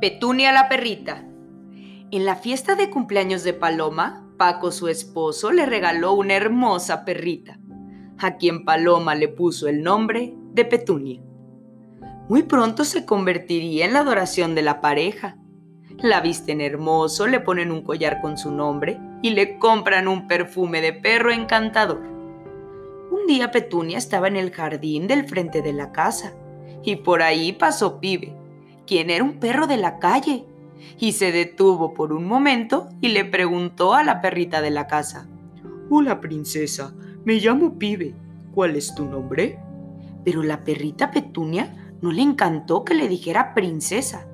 Petunia la perrita. En la fiesta de cumpleaños de Paloma, Paco, su esposo, le regaló una hermosa perrita, a quien Paloma le puso el nombre de Petunia. Muy pronto se convertiría en la adoración de la pareja. La visten hermoso, le ponen un collar con su nombre y le compran un perfume de perro encantador. Un día Petunia estaba en el jardín del frente de la casa y por ahí pasó Pibe, quien era un perro de la calle, y se detuvo por un momento y le preguntó a la perrita de la casa. Hola, princesa, me llamo Pibe. ¿Cuál es tu nombre? Pero la perrita Petunia no le encantó que le dijera princesa.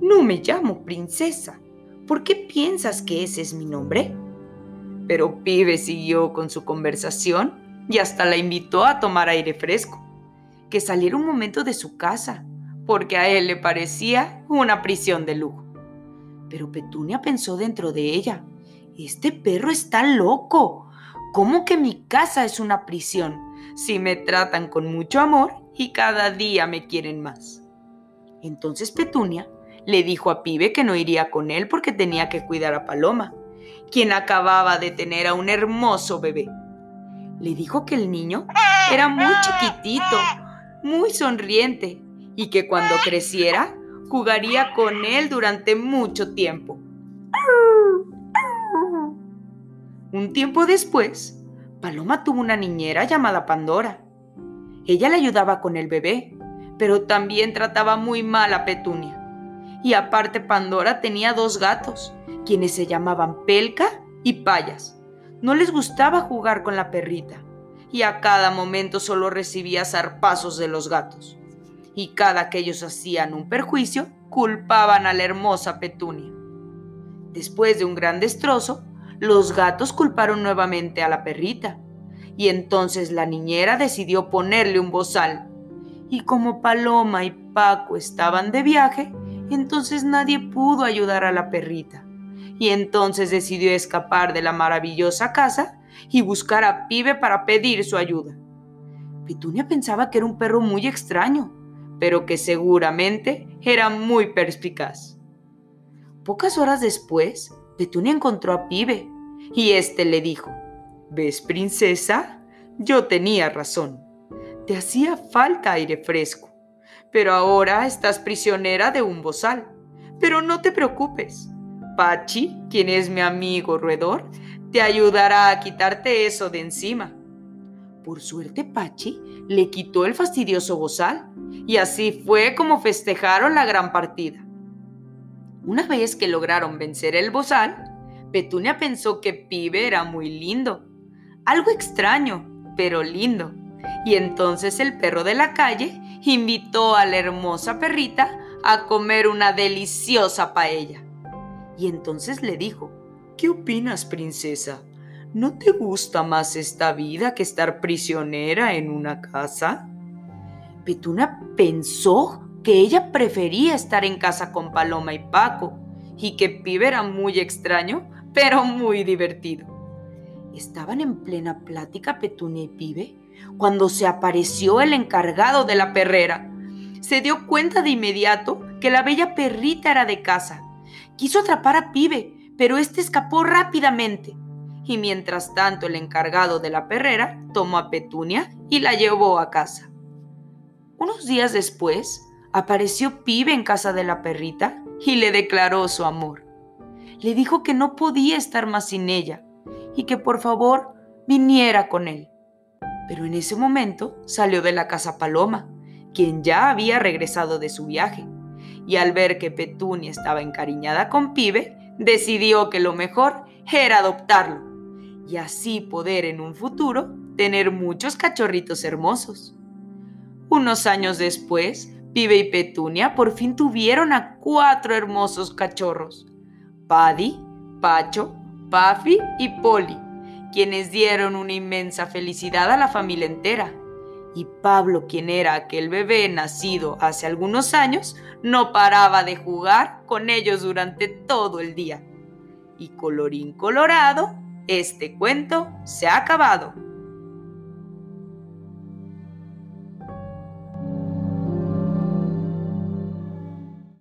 No me llamo princesa. ¿Por qué piensas que ese es mi nombre? Pero Pibe siguió con su conversación y hasta la invitó a tomar aire fresco, que saliera un momento de su casa porque a él le parecía una prisión de lujo. Pero Petunia pensó dentro de ella, este perro está loco. ¿Cómo que mi casa es una prisión si me tratan con mucho amor y cada día me quieren más? Entonces Petunia le dijo a Pibe que no iría con él porque tenía que cuidar a Paloma, quien acababa de tener a un hermoso bebé. Le dijo que el niño era muy chiquitito, muy sonriente y que cuando creciera jugaría con él durante mucho tiempo. Un tiempo después, Paloma tuvo una niñera llamada Pandora. Ella le ayudaba con el bebé, pero también trataba muy mal a Petunia. Y aparte Pandora tenía dos gatos, quienes se llamaban Pelca y Payas. No les gustaba jugar con la perrita, y a cada momento solo recibía zarpazos de los gatos y cada que ellos hacían un perjuicio, culpaban a la hermosa Petunia. Después de un gran destrozo, los gatos culparon nuevamente a la perrita, y entonces la niñera decidió ponerle un bozal. Y como Paloma y Paco estaban de viaje, entonces nadie pudo ayudar a la perrita. Y entonces decidió escapar de la maravillosa casa y buscar a Pibe para pedir su ayuda. Petunia pensaba que era un perro muy extraño, pero que seguramente era muy perspicaz. Pocas horas después, Petunia encontró a Pibe y éste le dijo, ¿Ves, princesa? Yo tenía razón. Te hacía falta aire fresco, pero ahora estás prisionera de un bozal. Pero no te preocupes. Pachi, quien es mi amigo roedor, te ayudará a quitarte eso de encima. Por suerte, Pachi le quitó el fastidioso bozal y así fue como festejaron la gran partida. Una vez que lograron vencer el bozal, Petunia pensó que Pibe era muy lindo, algo extraño, pero lindo. Y entonces el perro de la calle invitó a la hermosa perrita a comer una deliciosa paella. Y entonces le dijo, ¿Qué opinas, princesa? ¿No te gusta más esta vida que estar prisionera en una casa? Petuna pensó que ella prefería estar en casa con Paloma y Paco y que Pibe era muy extraño, pero muy divertido. Estaban en plena plática Petunia y Pibe cuando se apareció el encargado de la perrera. Se dio cuenta de inmediato que la bella perrita era de casa. Quiso atrapar a Pibe, pero éste escapó rápidamente. Y mientras tanto el encargado de la perrera tomó a Petunia y la llevó a casa. Unos días después, apareció Pibe en casa de la perrita y le declaró su amor. Le dijo que no podía estar más sin ella y que por favor viniera con él. Pero en ese momento salió de la casa Paloma, quien ya había regresado de su viaje, y al ver que Petunia estaba encariñada con Pibe, decidió que lo mejor era adoptarlo y así poder en un futuro tener muchos cachorritos hermosos. Unos años después, Pibe y Petunia por fin tuvieron a cuatro hermosos cachorros, Paddy, Pacho, Puffy y Polly, quienes dieron una inmensa felicidad a la familia entera. Y Pablo, quien era aquel bebé nacido hace algunos años, no paraba de jugar con ellos durante todo el día. Y colorín colorado, este cuento se ha acabado.